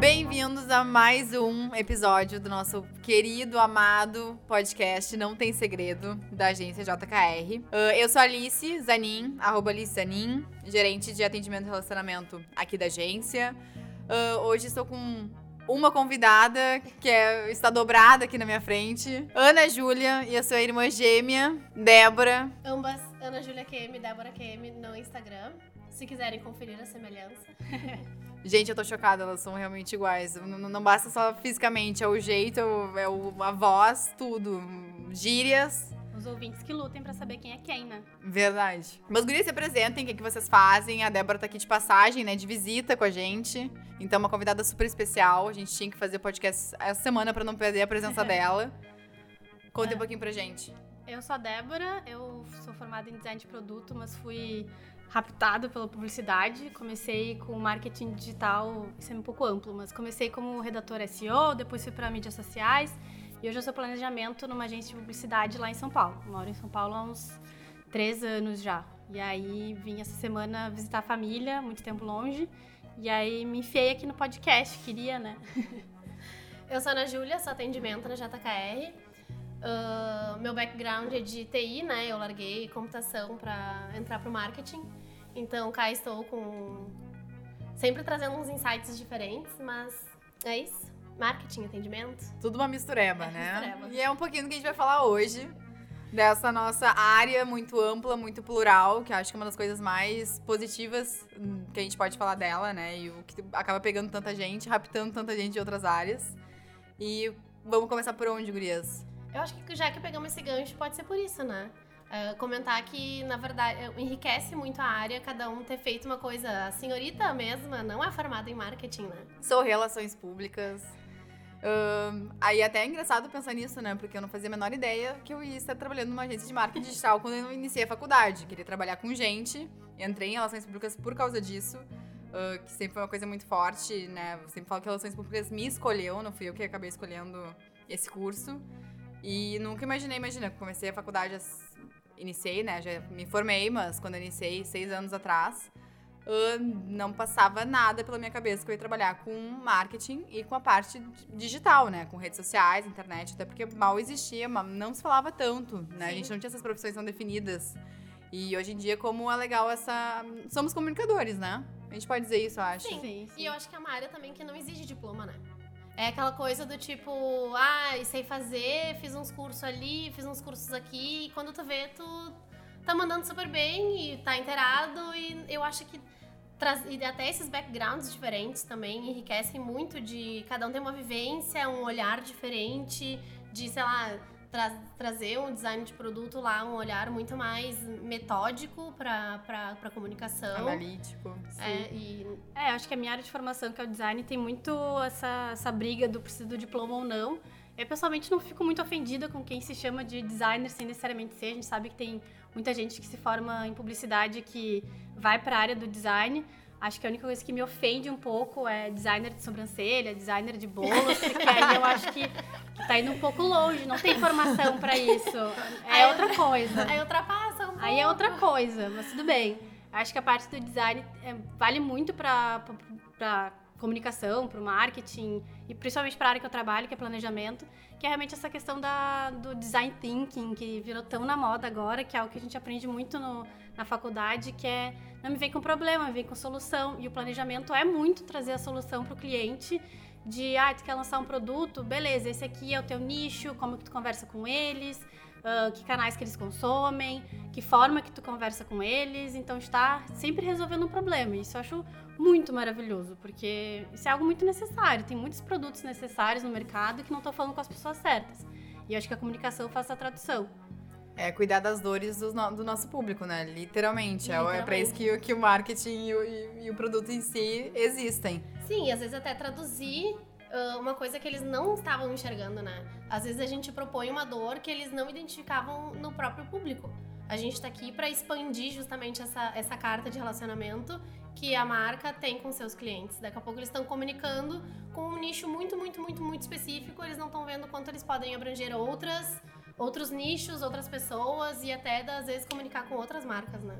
Bem-vindos a mais um episódio do nosso querido, amado podcast Não Tem Segredo, da agência JKR. Uh, eu sou Alice Zanin, arroba Alice Zanin, gerente de atendimento e relacionamento aqui da agência. Uh, hoje estou com uma convidada que é, está dobrada aqui na minha frente, Ana Júlia, e a sua irmã gêmea, Débora. Ambas, Ana Júlia QM, Débora QM no Instagram. Se quiserem conferir a semelhança. Gente, eu tô chocada, elas são realmente iguais. Não, não basta só fisicamente, é o jeito, é o, a voz, tudo. Gírias. Os ouvintes que lutem pra saber quem é quem, né? Verdade. Mas gurias se apresentem, o que, que vocês fazem? A Débora tá aqui de passagem, né? De visita com a gente. Então, uma convidada super especial. A gente tinha que fazer podcast essa semana pra não perder a presença dela. Conta É. um pouquinho pra gente. Eu sou a Débora, eu sou formada em design de produto, mas fui raptada pela publicidade. Comecei com marketing digital, isso é um pouco amplo, mas comecei como redatora SEO, depois fui para mídias sociais e hoje eu sou planejamento numa agência de publicidade lá em São Paulo. Moro em São Paulo há uns três anos já. E aí vim essa semana visitar a família, muito tempo longe. E aí me enfiei aqui no podcast, queria, né? Eu sou a Ana Júlia, sou atendimento na JKR. Ah, meu background é de TI, né? Eu larguei computação pra entrar pro marketing. Então cá estou com. Sempre trazendo uns insights diferentes, mas é isso. Marketing, atendimento. Tudo uma mistureba, É, né? mistureba. E é um pouquinho do que a gente vai falar hoje. Dessa nossa área muito ampla, muito plural, que acho que é uma das coisas mais positivas hum, que a gente pode falar dela, né? E o que acaba pegando tanta gente, raptando tanta gente de outras áreas. E vamos começar por onde, gurias? Eu acho que já que pegamos esse gancho, pode ser por isso, né? Ah, comentar que, na verdade, eh, enriquece muito a área cada um ter feito uma coisa. A senhorita mesma não é formada em marketing, né? Sou relações públicas. Ahn, aí até é engraçado pensar nisso, né? Porque eu não fazia a menor ideia que eu ia estar trabalhando numa agência de marketing digital quando eu iniciei a faculdade. Queria trabalhar com gente, entrei em relações públicas por causa disso, ah, que sempre foi uma coisa muito forte, né? Eu sempre falo que relações públicas me escolheu, não fui eu que acabei escolhendo esse curso. E nunca imaginei, imagina, comecei a faculdade, iniciei, né? Já me formei, mas quando eu iniciei, seis anos atrás, não passava nada pela minha cabeça que eu ia trabalhar com marketing e com a parte di- digital, né? Com redes sociais, internet, até porque mal existia, não se falava tanto, né? A Sim. gente não tinha essas profissões tão definidas. E hoje em dia, como é legal essa. Somos comunicadores, né? A gente pode dizer isso, eu acho. Sim. Sim, sim. E eu acho que é uma área também que não exige diploma, né? É aquela coisa do tipo, ah, sei fazer, fiz uns cursos ali, fiz uns cursos aqui, e quando tu vê, tu tá mandando super bem e tá inteirado, e eu acho que e até esses backgrounds diferentes também enriquecem muito de cada um tem uma vivência, um olhar diferente, de, sei lá, tra- trazer um design de produto lá, um olhar muito mais metódico pra, pra, pra comunicação. Analítico. Sim. É, e É, acho que a minha área de formação, que é o design, tem muito essa, essa briga do preciso do diploma ou não. Eu, pessoalmente, não fico muito ofendida com quem se chama de designer sem necessariamente ser. A gente sabe que tem muita gente que se forma em publicidade que vai para a área do design. Acho que a única coisa que me ofende um pouco é designer de sobrancelha, designer de bolos, porque aí eu acho que, que tá indo um pouco longe, não tem formação para isso. É Aí- outra coisa. Aí ultrapassa um Aí é pouco. outra coisa, mas tudo bem. Acho que a parte do design é, vale muito para comunicação, para o marketing e principalmente para a área que eu trabalho, que é planejamento, que é realmente essa questão da, do design thinking, que virou tão na moda agora, que é algo que a gente aprende muito no, na faculdade, que é não me vem com problema, me vem com solução. E o planejamento é muito trazer a solução para o cliente de, ah, tu quer lançar um produto, beleza, esse aqui é o teu nicho, como que tu conversa com eles, ah, que canais que eles consomem, que forma que tu conversa com eles, então está sempre resolvendo um problema. Isso eu acho muito maravilhoso, porque isso é algo muito necessário. Tem muitos produtos necessários no mercado que não estão falando com as pessoas certas. E eu acho que a comunicação faz a tradução. É cuidar das dores do, no- do nosso público, né? Literalmente. É, o- é pra Literalmente. isso que, o- que o marketing e o, e- e o produto em si existem. Sim, e às vezes até traduzir uma coisa que eles não estavam enxergando, né? Às vezes a gente propõe uma dor que eles não identificavam no próprio público. A gente tá aqui pra expandir justamente essa, essa carta de relacionamento que a marca tem com seus clientes. Daqui a pouco eles estão comunicando com um nicho muito, muito, muito, muito específico, eles não estão vendo quanto eles podem abranger outras, outros nichos, outras pessoas e até, às vezes, comunicar com outras marcas, né?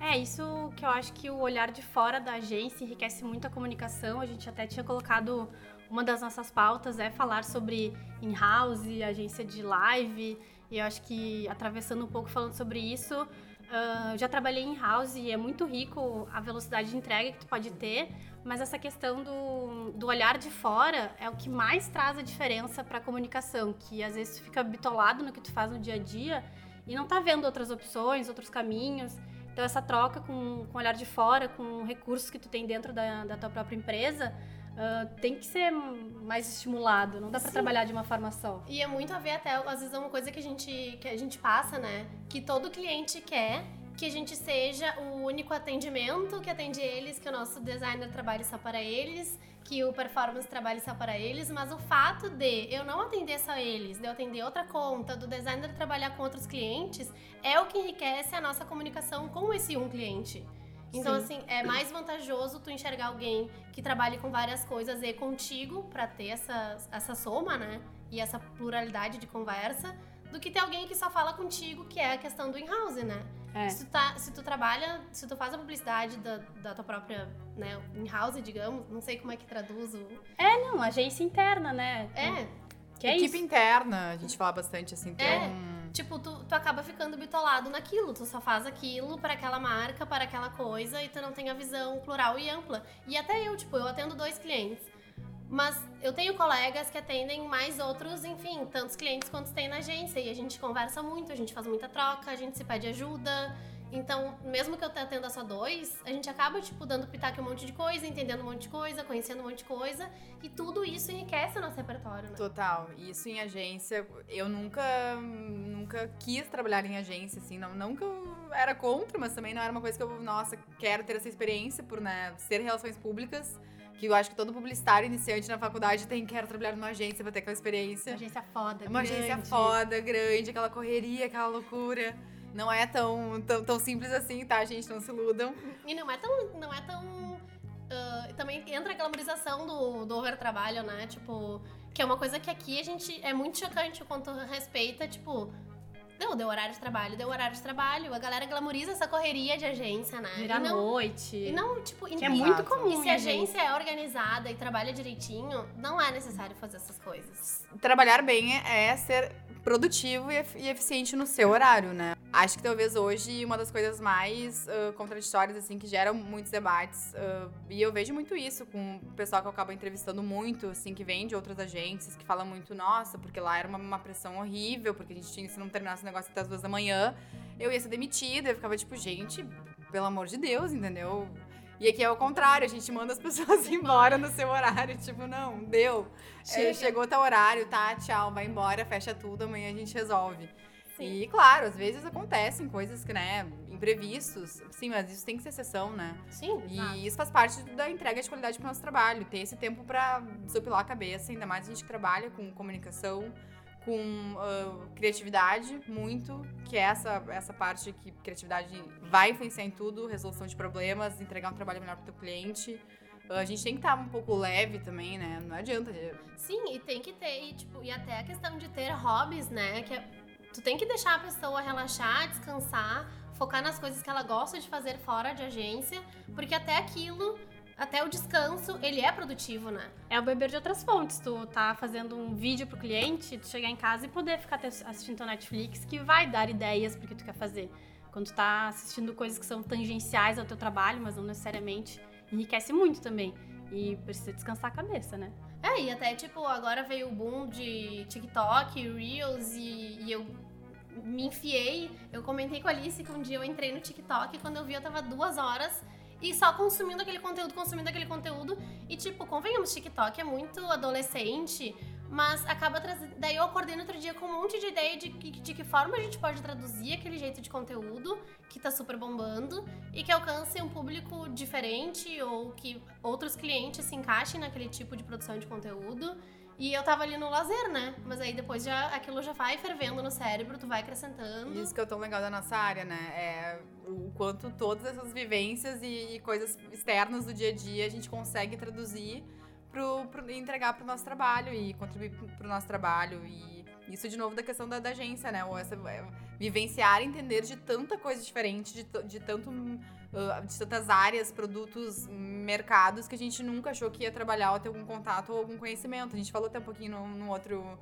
É, isso que eu acho que o olhar de fora da agência enriquece muito a comunicação. A gente até tinha colocado uma das nossas pautas é falar sobre in-house, agência de live, e eu acho que atravessando um pouco falando sobre isso, uh, já trabalhei em house e é muito rico a velocidade de entrega que tu pode ter, mas essa questão do, do olhar de fora é o que mais traz a diferença para a comunicação, que às vezes tu fica bitolado no que tu faz no dia a dia e não tá vendo outras opções, outros caminhos. Então essa troca com, com o olhar de fora, com recursos que tu tem dentro da, da tua própria empresa, Uh, tem que ser mais estimulado, não dá para trabalhar de uma forma só. E é muito a ver até, às vezes, é uma coisa que a gente, que a gente passa, né? Que todo cliente quer que a gente seja o único atendimento que atende eles, que o nosso designer trabalhe só para eles, que o performance trabalhe só para eles, mas o fato de eu não atender só eles, de eu atender outra conta, do designer trabalhar com outros clientes, é o que enriquece a nossa comunicação com esse um cliente. Então, Sim. assim, é mais vantajoso tu enxergar alguém que trabalhe com várias coisas e contigo para ter essa, essa soma, né? E essa pluralidade de conversa, do que ter alguém que só fala contigo, que é a questão do in-house, né? É. Se, tu tá, se tu trabalha, se tu faz a publicidade da, da tua própria, né, in-house, digamos, não sei como é que traduz o... É, não, agência interna, né? É. Que é Equipe isso? interna, a gente fala bastante assim, tem é. um tipo, tu, tu acaba ficando bitolado naquilo. Tu só faz aquilo para aquela marca, para aquela coisa, e tu não tem a visão plural e ampla. E até eu, tipo, eu atendo dois clientes. Mas eu tenho colegas que atendem mais outros, enfim, tantos clientes quantos tem na agência. E a gente conversa muito, a gente faz muita troca, a gente se pede ajuda. Então, mesmo que eu atenda só dois, a gente acaba, tipo, dando pitaco um monte de coisa, entendendo um monte de coisa, conhecendo um monte de coisa. E tudo isso enriquece o nosso repertório, né? Total. Isso em agência, eu nunca, nunca quis trabalhar em agência, assim. Não, não que eu era contra, mas também não era uma coisa que eu, nossa, quero ter essa experiência por, né, ser relações públicas. Que eu acho que todo publicitário iniciante na faculdade tem, quero trabalhar numa agência pra ter aquela experiência. Uma agência foda, Uma grande. agência foda, grande, aquela correria, aquela loucura. Não é tão, tão, tão simples assim, tá, gente? Não se iludam. E não é tão. Não é tão. Uh, também entra a glamorização do, do overtrabalho, né? Tipo, que é uma coisa que aqui a gente é muito chocante quanto respeita, tipo, Deu, deu horário de trabalho, deu horário de trabalho. A galera glamoriza essa correria de agência, né? Vira não, noite. E não, tipo... Que é muito comum, E se a agência é organizada e trabalha direitinho, não é necessário fazer essas coisas. Trabalhar bem é ser produtivo e eficiente no seu horário, né? Acho que talvez hoje uma das coisas mais uh, contraditórias, assim, que geram muitos debates, uh, e eu vejo muito isso com o pessoal que eu acabo entrevistando muito, assim, que vem de outras agências, que fala muito, nossa, porque lá era uma, uma pressão horrível, porque a gente tinha, se não terminasse o negócio até as duas da manhã, eu ia ser demitida, eu ficava tipo, gente, pelo amor de Deus, entendeu? E aqui é o contrário, a gente manda as pessoas embora no seu horário. Tipo, não, deu. É, chegou teu horário, tá? Tchau, vai embora, fecha tudo, amanhã a gente resolve. Sim. E claro, às vezes acontecem coisas que, né, imprevistos. Sim, mas isso tem que ser exceção, né? Sim. E exato. isso faz parte da entrega de qualidade pro nosso trabalho. Ter esse tempo pra desopilar a cabeça, ainda mais a gente que trabalha com comunicação com uh, criatividade muito, que é essa, essa parte que criatividade vai influenciar em tudo, resolução de problemas, entregar um trabalho melhor para o cliente. A gente tem que estar um pouco leve também, né? Não adianta. Sim, e tem que ter, e, tipo, e até a questão de ter hobbies, né? Que é, tu tem que deixar a pessoa relaxar, descansar, focar nas coisas que ela gosta de fazer fora de agência, porque até aquilo até o descanso, ele é produtivo, né? É o beber de outras fontes. Tu tá fazendo um vídeo pro cliente, tu chegar em casa e poder ficar assistindo a Netflix, que vai dar ideias porque tu quer fazer. Quando tu tá assistindo coisas que são tangenciais ao teu trabalho, mas não necessariamente, enriquece muito também. E precisa descansar a cabeça, né? É, e até, tipo, agora veio o boom de TikTok, Reels, e, e eu me enfiei. Eu comentei com a Alice que um dia eu entrei no TikTok e quando eu vi eu tava duas horas e só consumindo aquele conteúdo, consumindo aquele conteúdo. E, tipo, convenhamos, TikTok é muito adolescente, Mas acaba trazendo. Daí eu acordei no outro dia com um monte de ideia de que, de que forma a gente pode traduzir aquele jeito de conteúdo que tá super bombando e que alcance um público diferente ou que outros clientes se encaixem naquele tipo de produção de conteúdo. E eu tava ali no lazer, né? Mas aí depois já aquilo já vai fervendo no cérebro, tu vai acrescentando. Isso que é tão legal da nossa área, né? É o quanto todas essas vivências e, coisas externas do dia a dia a gente consegue traduzir pro, pro entregar pro nosso trabalho e contribuir pro, pro nosso trabalho. E isso, de novo, da questão da, da agência, né? Ou essa, é, vivenciar, entender de tanta coisa diferente, de, de tanto uh, de tantas áreas, produtos, mercados que a gente nunca achou que ia trabalhar ou ter algum contato ou algum conhecimento. A gente falou até um pouquinho no, no outro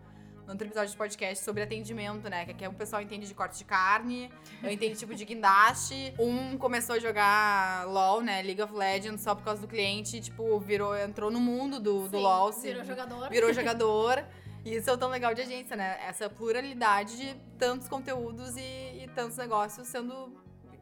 no outro episódio de podcast sobre atendimento, né? Que aqui o pessoal entende de corte de carne, eu entendo tipo de guindaste. Um começou a jogar LOL, né? League of Legends, só por causa do cliente, tipo, virou, entrou no mundo do, Sim, do LOL. Virou se, jogador. Virou jogador. E isso é o tão legal de agência, né? Essa pluralidade de tantos conteúdos e, e tantos negócios sendo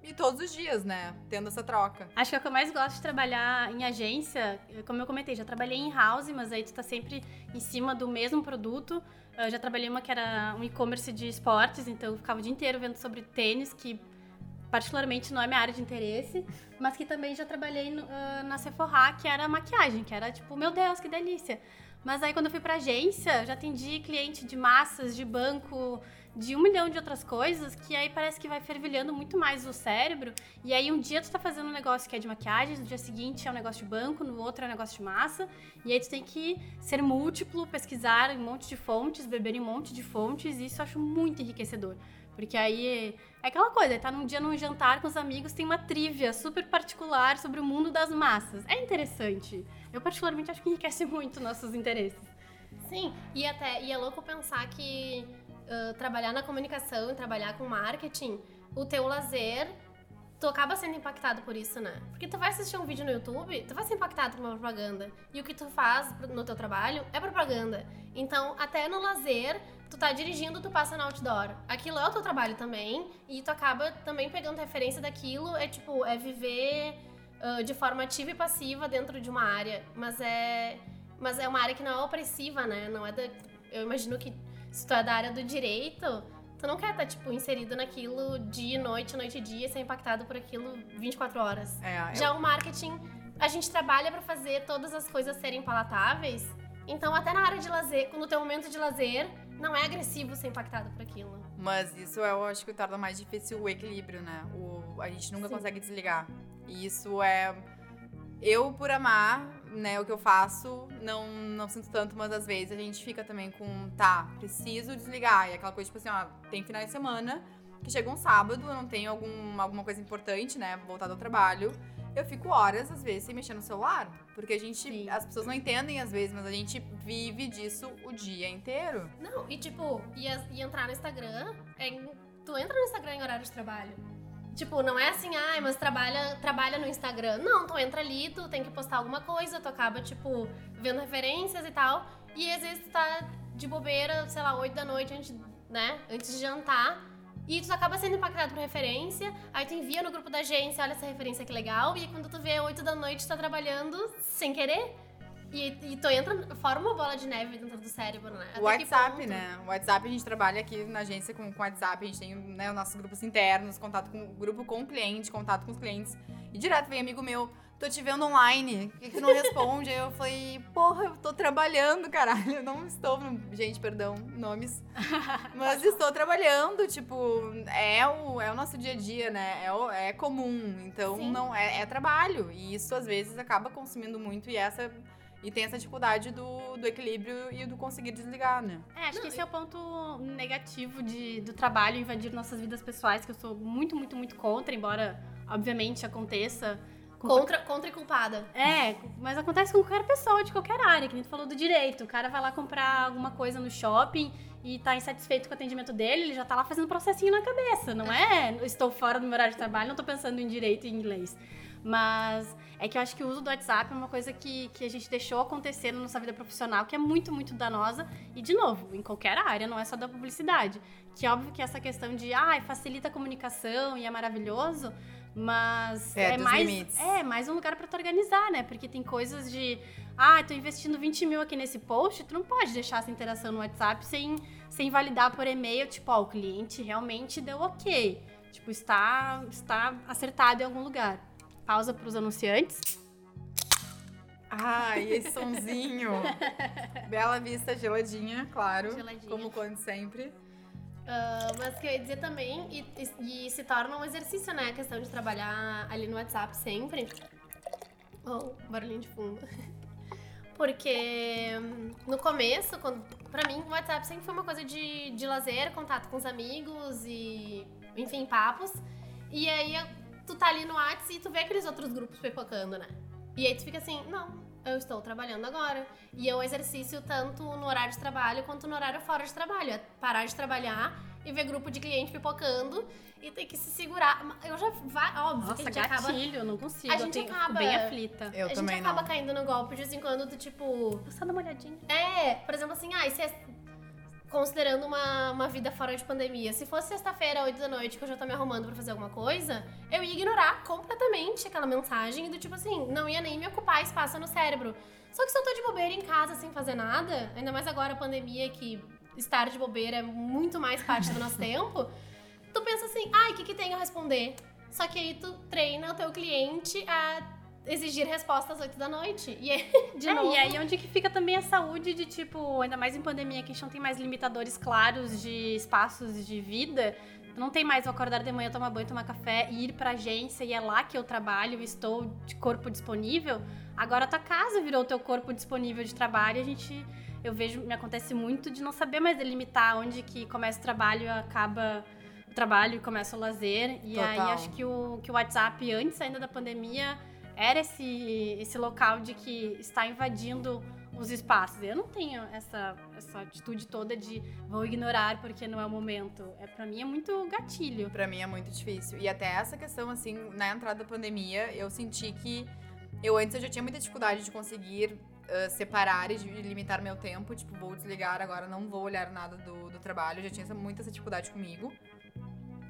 e todos os dias, né? Tendo essa troca. Acho que é o que eu mais gosto de trabalhar em agência, como eu comentei, já trabalhei em house, mas aí tu tá sempre em cima do mesmo produto. Eu já trabalhei uma que era um e-commerce de esportes, então eu ficava o dia inteiro vendo sobre tênis, que particularmente não é minha área de interesse, mas que também já trabalhei no, uh, na Sephora, que era maquiagem, que era tipo, meu Deus, que delícia. Mas aí quando eu fui pra agência, já atendi cliente de massas, de banco, de um milhão de outras coisas, que aí parece que vai fervilhando muito mais o cérebro. E aí um dia tu tá fazendo um negócio que é de maquiagem, no dia seguinte é um negócio de banco, no outro é um negócio de massa. E aí tu tem que ser múltiplo, pesquisar um monte de fontes, beber em um monte de fontes, e isso eu acho muito enriquecedor. Porque aí é aquela coisa, tá num dia num jantar com os amigos, tem uma trivia super particular sobre o mundo das massas. É interessante. Eu particularmente acho que enriquece muito nossos interesses. Sim, e até e é louco pensar que trabalhar na comunicação e trabalhar com marketing, o teu lazer, tu acaba sendo impactado por isso, né? Porque tu vai assistir um vídeo no YouTube, tu vai ser impactado por uma propaganda. E o que tu faz no teu trabalho é propaganda. Então, até no lazer, tu tá dirigindo, tu passa no outdoor. Aquilo é o teu trabalho também, e tu acaba também pegando referência daquilo, é tipo, é viver uh, de forma ativa e passiva dentro de uma área. Mas é. Mas é uma área que não é opressiva, né? Não é da. Eu imagino que se tu é da área do direito, tu não quer estar, tipo, inserido naquilo dia e noite, noite e dia, ser impactado por aquilo 24 horas. É, Já o marketing, a gente trabalha para fazer todas as coisas serem palatáveis. Então, até na área de lazer, no teu momento de lazer, não é agressivo ser impactado por aquilo. Mas isso eu acho que torna mais difícil o equilíbrio, né? O, a gente nunca Sim. consegue desligar. E isso é. Eu, por amar, né, o que eu faço, não, não sinto tanto, mas às vezes a gente fica também com, tá, preciso desligar. E aquela coisa, tipo assim, ó, tem final de semana, que chega um sábado, eu não tenho algum, alguma coisa importante, né, voltada ao trabalho. Eu fico horas, às vezes, sem mexer no celular. Porque a gente. Sim. As pessoas não entendem às vezes, mas a gente vive disso o dia inteiro. Não, e tipo, e, as- e entrar no Instagram, é, tu entra no Instagram em horário de trabalho. Tipo, não é assim, ai, mas trabalha, trabalha no Instagram. Não, tu entra ali, tu tem que postar alguma coisa, tu acaba, tipo, vendo referências e tal. E às vezes tu tá de bobeira, sei lá, 8 da noite, antes, né? Antes de jantar. E tu acaba sendo impactado por referência, aí tu envia no grupo da agência, olha essa referência que legal, e quando tu vê 8 da noite, tu tá trabalhando sem querer. E, e tu entra, forma uma bola de neve dentro do cérebro, né? O Até WhatsApp, né? O WhatsApp a gente trabalha aqui na agência com o WhatsApp, a gente tem né, os nossos grupos internos, contato com o grupo com o cliente, contato com os clientes. E direto vem amigo meu, tô te vendo online, por que, que tu não responde? Aí eu falei, porra, eu tô trabalhando, caralho. Eu não estou. Gente, perdão, nomes. Mas estou trabalhando, tipo, é o, é o nosso dia a dia, né? É, o- é comum. Então Sim. não é, é trabalho. E isso às vezes acaba consumindo muito e essa. E tem essa dificuldade do, do equilíbrio e do conseguir desligar, né? É, acho que esse é o ponto negativo de, do trabalho invadir nossas vidas pessoais, que eu sou muito, muito, muito contra, embora, obviamente, aconteça. Contra, contra e culpada. É, mas acontece com qualquer pessoa de qualquer área, que nem tu falou do direito. O cara vai lá comprar alguma coisa no shopping e tá insatisfeito com o atendimento dele, ele já tá lá fazendo processinho na cabeça. Não é "Eu estou fora do meu horário de trabalho, não tô pensando em direito e em inglês. Mas é que eu acho que o uso do WhatsApp é uma coisa que, que a gente deixou acontecer na nossa vida profissional, que é muito, muito danosa. E, de novo, em qualquer área, não é só da publicidade. Que é óbvio que essa questão de, ah, facilita a comunicação e é maravilhoso, mas É, é, mais, limites. é mais um lugar para tu organizar, né? Porque tem coisas de ah, tô investindo 20 mil aqui nesse post, tu não pode deixar essa interação no WhatsApp sem, sem validar por e-mail, tipo, ó, o cliente realmente deu ok. Tipo, está, está acertado em algum lugar. Pausa para os anunciantes. Ai, esse sonzinho. Bela Vista geladinha, claro. Geladinha. Como quando sempre. Ah, mas que eu ia dizer também, e, e- e se torna um exercício, né? A questão de trabalhar ali no WhatsApp sempre. Oh, barulhinho de fundo. Porque hum, no começo, quando, pra mim, o WhatsApp sempre foi uma coisa de, de lazer, contato com os amigos e, enfim, papos. E aí tu tá ali no WhatsApp e tu vê aqueles outros grupos pipocando, né? E aí tu fica assim, não, eu estou trabalhando agora. E é um exercício tanto no horário de trabalho quanto no horário fora de trabalho. É parar de trabalhar e ver grupo de cliente pipocando e ter que se segurar. Eu já vai, óbvio Nossa, a gente acaba. gatilho, eu não consigo. A eu gente tenho, fico acaba- bem aflita. Eu a gente acaba não. caindo no golpe de vez em quando do tipo. Vou só dar uma olhadinha. É, por exemplo, assim, ai, se é- considerando uma, uma vida fora de pandemia, se fosse sexta-feira, 8 da noite, que eu já tô me arrumando pra fazer alguma coisa, eu ia ignorar completamente aquela mensagem do tipo assim, não ia nem me ocupar espaço no cérebro. Só que se eu tô de bobeira em casa sem fazer nada, ainda mais agora a pandemia que estar de bobeira é muito mais parte do nosso tempo, tu pensa assim, ai, o que que tem a responder? Só que aí tu treina o teu cliente a exigir resposta às 8 da noite. E aí, de é, novo... e aí onde que fica também a saúde de, tipo, ainda mais em pandemia, que a gente não tem mais limitadores claros de espaços de vida. Não tem mais eu acordar de manhã, tomar banho, tomar café e ir pra agência e é lá que eu trabalho estou de corpo disponível. Agora a tua casa virou o teu corpo disponível de trabalho a gente... Eu vejo, me acontece muito de não saber mais delimitar onde que começa o trabalho e acaba o trabalho e começa o lazer. E aí Total. acho que o, que o WhatsApp, antes ainda da pandemia, era esse, esse local de que está invadindo os espaços. Eu não tenho essa, essa atitude toda de vou ignorar porque não é o momento. É para mim é muito gatilho. Pra mim é muito difícil. E até essa questão, assim, na entrada da pandemia, eu senti que eu antes eu já tinha muita dificuldade de conseguir ah, separar e de limitar meu tempo. Tipo, vou desligar agora, não vou olhar nada do, do trabalho. Eu já tinha essa, muita essa dificuldade comigo.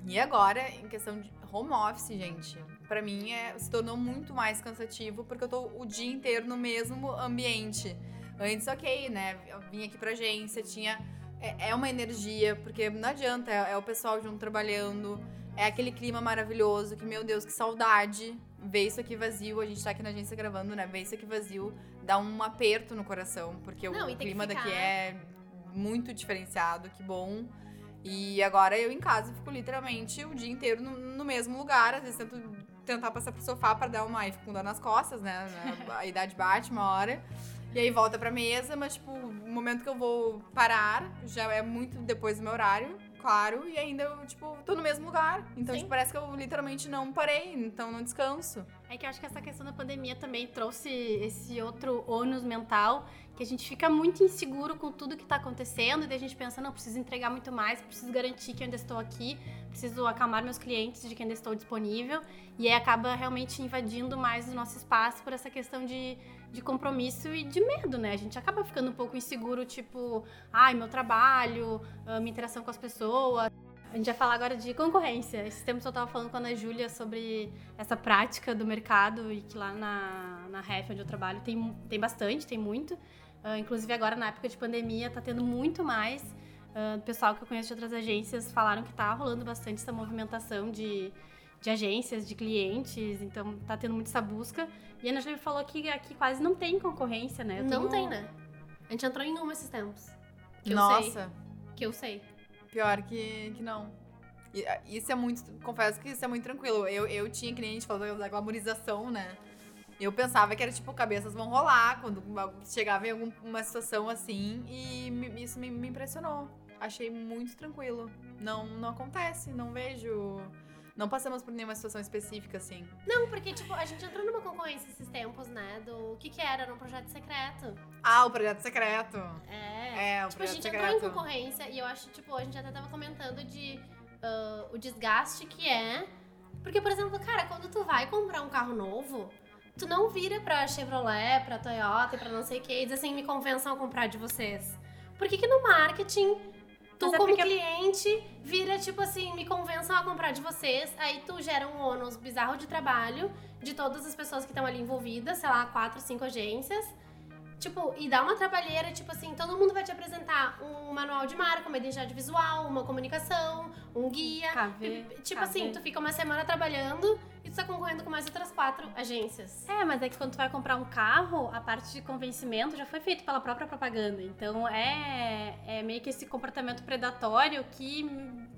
E agora, em questão de home office, gente, pra mim é, se tornou muito mais cansativo porque eu tô o dia inteiro no mesmo ambiente. Antes, ok, né? Eu vim aqui pra agência, tinha. É, é uma energia, porque não adianta, é, é o pessoal junto trabalhando, é aquele clima maravilhoso, que, meu Deus, que saudade. Ver isso aqui vazio, a gente tá aqui na agência gravando, né? Ver isso aqui vazio dá um aperto no coração, porque Não, o clima daqui é muito diferenciado, que bom. E agora eu em casa fico literalmente o dia inteiro no, no mesmo lugar. Às vezes tento tentar passar pro sofá pra dar uma. Fico com dor nas costas, né? A idade bate uma hora. E aí volta pra mesa, mas tipo, o momento que eu vou parar já é muito depois do meu horário, claro. E ainda eu, tipo, tô no mesmo lugar. Então, tipo, parece que eu literalmente não parei, então não descanso. É que eu acho que essa questão da pandemia também trouxe esse outro ônus mental, que a gente fica muito inseguro com tudo que tá acontecendo, e daí a gente pensa, não, preciso entregar muito mais, preciso garantir que eu ainda estou aqui, preciso acalmar meus clientes de que ainda estou disponível, e aí acaba realmente invadindo mais o nosso espaço por essa questão de, de compromisso e de medo, né? A gente acaba ficando um pouco inseguro, tipo, ai, meu trabalho, a minha interação com as pessoas. A gente vai falar agora de concorrência. Esse tempo eu tava falando com a Ana Júlia sobre essa prática do mercado e que lá na, na Ref, onde eu trabalho, tem, tem bastante, tem muito. Ah, inclusive agora, na época de pandemia, tá tendo muito mais. Ah, O pessoal que eu conheço de outras agências falaram que tá rolando bastante essa movimentação de, de agências, de clientes, então tá tendo muito essa busca. E a Ana Júlia falou que aqui quase não tem concorrência, né? Eu Não tem, né? A gente entrou em uma esses tempos. Que eu Nossa, sei. Que eu sei. pior que, que não. Ah, Isso é muito. Confesso que isso é muito tranquilo. Eu, eu tinha, gente falou da glamorização, né? Eu pensava que era tipo, cabeças vão rolar quando chegava em alguma situação assim. E me- isso me, me impressionou. Achei muito tranquilo. Não, não acontece, não vejo. Não passamos por nenhuma situação específica assim. Não, porque, tipo, a gente entrou numa concorrência esses tempos, né? Do o que que era? Era um projeto secreto. Ah, o projeto secreto. É. É, o Tipo, a projeto gente entrou em secreto. concorrência e eu acho, tipo, a gente até tava comentando de ah, o desgaste que é. Porque, por exemplo, cara, quando tu vai comprar um carro novo, tu não vira pra Chevrolet, pra Toyota e pra não sei o que e diz assim, me convençam a comprar de vocês. Por que que no marketing, tu Mas é como cliente, vira tipo assim, me convençam a comprar de vocês, aí tu gera um ônus bizarro de trabalho de todas as pessoas que estão ali envolvidas, sei lá, quatro, cinco agências. Tipo, e dá uma trabalheira, tipo assim, todo mundo vai te apresentar um manual de marca, uma identidade visual, uma comunicação, um guia. KV, tipo KV. assim, tu fica uma semana trabalhando e tu tá concorrendo com mais outras quatro agências. É, mas é que quando tu vai comprar um carro, a parte de convencimento já foi feita pela própria propaganda. Então é, é meio que esse comportamento predatório que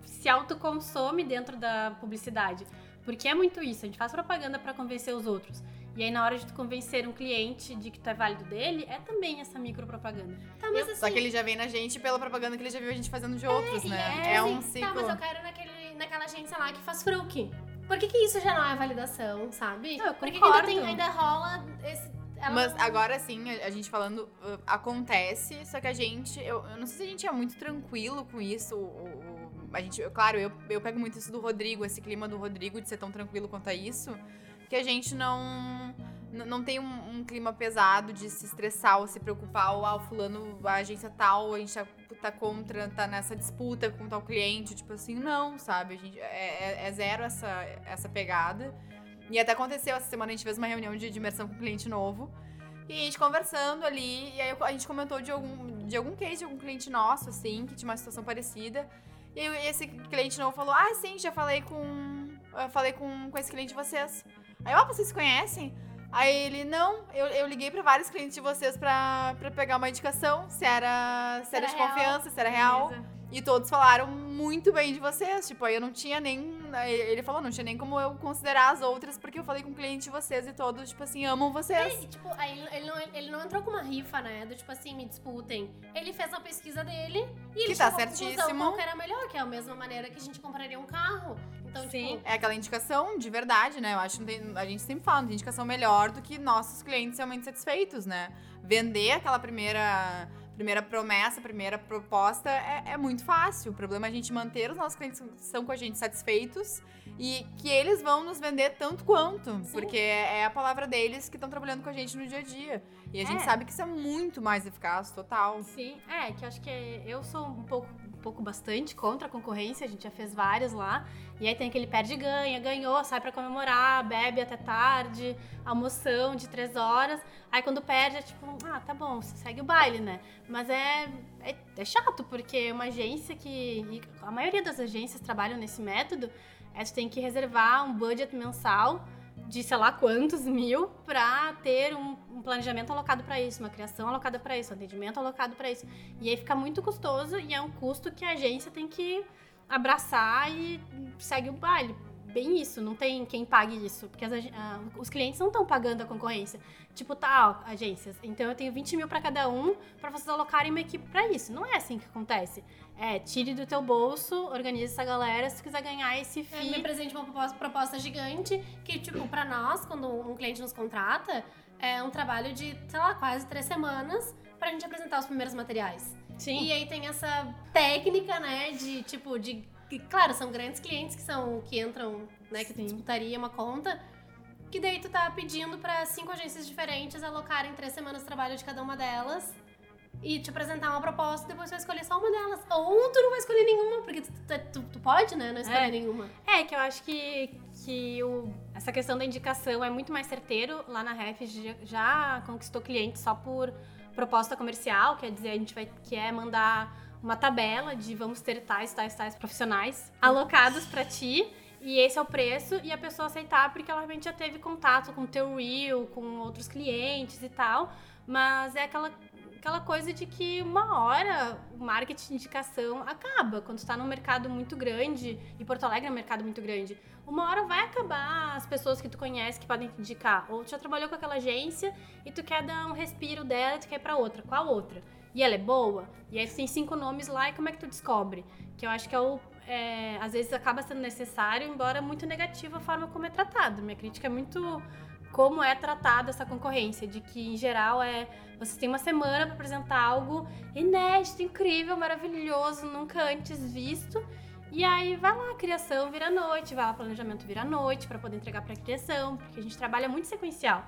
se autoconsome dentro da publicidade. Porque é muito isso, a gente faz propaganda pra convencer os outros. E aí, na hora de tu convencer um cliente de que tu é válido dele, é também essa micropropaganda. Tá, mas assim. Só que ele já vem na gente pela propaganda que ele já viu a gente fazendo de outros, e né? é É um assim, ciclo. Tá, mas eu quero naquele, naquela agência lá que faz fruque. Por que, que isso já não é validação, sabe? Não, eu Por que, que ainda, tem, ainda rola esse. ela Mas agora sim, a, gente falando, uh, acontece, só que a gente, eu, eu não sei se a gente é muito tranquilo com isso. o- o- a gente, eu- claro, eu, eu pego muito isso do Rodrigo, esse clima do Rodrigo de ser tão tranquilo quanto a isso, que a gente não. Não tem um, um clima pesado de se estressar ou se preocupar, ou ah, fulano, a agência tal, a gente tá, tá contra, tá nessa disputa com tal cliente, tipo assim, não, sabe? A gente, é, é- é zero essa, essa pegada. E até aconteceu essa semana, a gente fez uma reunião de, de imersão com um cliente novo. E a gente conversando ali, e aí a gente comentou de algum, de algum case de algum cliente nosso, assim, que tinha uma situação parecida. E esse cliente novo falou: Ah, sim, já falei com. Falei com, com esse cliente de vocês. Aí, ó, vocês se conhecem? Aí ele, não, eu, eu liguei pra vários clientes de vocês pra, pra pegar uma indicação, se era, se era Era de real. confiança, se era real. E todos falaram muito bem de vocês. Tipo, aí eu não tinha nem. Ele falou, não tinha nem como eu considerar as outras, porque eu falei com um cliente de vocês e todos, tipo assim, amam vocês. E, tipo, aí ele- ele não, ele não entrou com uma rifa, né? Do tipo assim, me disputem. Ele fez a pesquisa dele e ele Que tá à conclusão certíssimo. qual que era melhor, que é a mesma maneira que a gente compraria um carro. Então, Sim. tipo, É aquela indicação de verdade, né? Eu acho que não tem- a gente sempre fala, não tem indicação melhor do que nossos clientes realmente satisfeitos, né? Vender aquela primeira, primeira promessa, primeira proposta é, é muito fácil. O problema é a gente manter os nossos clientes que são com a gente satisfeitos e que eles vão nos vender tanto quanto, Sim. porque é a palavra deles que estão trabalhando com a gente no dia a dia. E a gente É. sabe que isso é muito mais eficaz, total. Sim, é, que eu acho que eu sou um pouco, um pouco bastante contra a concorrência, a gente já fez várias lá. E aí tem aquele perde ganha, ganhou, sai pra comemorar, bebe até tarde, almoção de três horas. Aí quando perde é tipo, ah, tá bom, você segue o baile, né? Mas é, é, é chato, porque uma agência que. a maioria das agências trabalham nesse método, é tu tem que reservar um budget mensal de sei lá quantos mil pra ter um, um planejamento alocado pra isso, uma criação alocada pra isso, um atendimento alocado pra isso. E aí fica muito custoso e é um custo que a agência tem que abraçar e segue o baile. Bem isso, não tem quem pague isso, porque as ah, os clientes não estão pagando a concorrência. Tipo, tá, ó, agências, então eu tenho 20 mil pra cada um pra vocês alocarem uma equipe pra isso. Não é assim que acontece. É, tire do teu bolso, organize essa galera se quiser ganhar esse FII. me apresente uma proposta, proposta gigante que, tipo, pra nós, quando um cliente nos contrata, é um trabalho de, sei lá, quase três semanas pra gente apresentar os primeiros materiais. Sim. E aí tem essa técnica, né, de tipo, de. claro, são grandes clientes que são. que entram, né, que Sim. disputaria uma conta. Que daí tu tá pedindo pra cinco agências diferentes alocarem três semanas de trabalho de cada uma delas. E te apresentar uma proposta e depois tu vai escolher só uma delas. Ou tu não vai escolher nenhuma, porque tu, tu- tu- pode, né, não escolher É. nenhuma. É, que eu acho que, que o, essa questão da indicação é muito mais certeiro. Lá na Ref já, já conquistou cliente só por proposta comercial, quer dizer, a gente vai quer mandar uma tabela de vamos ter tais, tais, tais profissionais alocados pra ti. E esse é o preço, e a pessoa aceitar porque ela realmente já teve contato com o teu Reel, com outros clientes e tal. Mas é aquela, aquela coisa de que uma hora o marketing de indicação acaba. Quando tu tá num mercado muito grande, e Porto Alegre é um mercado muito grande, uma hora vai acabar as pessoas que tu conhece que podem te indicar. Ou tu já trabalhou com aquela agência e tu quer dar um respiro dela e tu quer ir pra outra. Qual outra? E ela é boa? E aí tu tem cinco nomes lá e como é que tu descobre? Que eu acho que é o. é, às vezes acaba sendo necessário, embora muito negativa a forma como é tratado. Minha crítica é muito como é tratada essa concorrência, de que em geral é você tem uma semana para apresentar algo inédito, incrível, maravilhoso, nunca antes visto. E aí vai lá, criação vira noite, vai lá, planejamento vira noite para poder entregar para criação, porque a gente trabalha muito sequencial.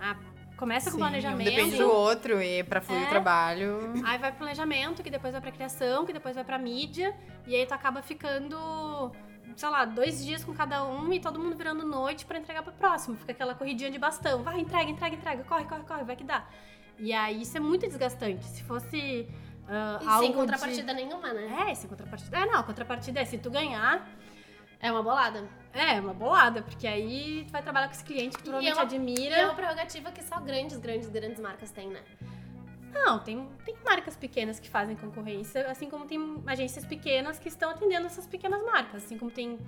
Ah, começa com Sim, planejamento. Um depende do outro e pra fluir É. o trabalho. Aí vai pro planejamento, que depois vai pra criação, que depois vai pra mídia, e aí tu acaba ficando, sei lá, dois dias com cada um e todo mundo virando noite pra entregar pro próximo. Fica aquela corridinha de bastão. Vai, entrega, entrega, entrega, corre, corre, corre, vai que dá. E aí isso é muito desgastante. Se fosse uh, E algo sem de- contrapartida nenhuma, né? É, sem contrapartida. É, não, a contrapartida é se tu ganhar, É uma bolada. é uma bolada, porque aí tu vai trabalhar com esse cliente que tu E provavelmente é uma- admira. E é uma prerrogativa que só grandes, grandes, grandes marcas têm, né? Não, tem, tem marcas pequenas que fazem concorrência, assim como tem agências pequenas que estão atendendo essas pequenas marcas, assim como tem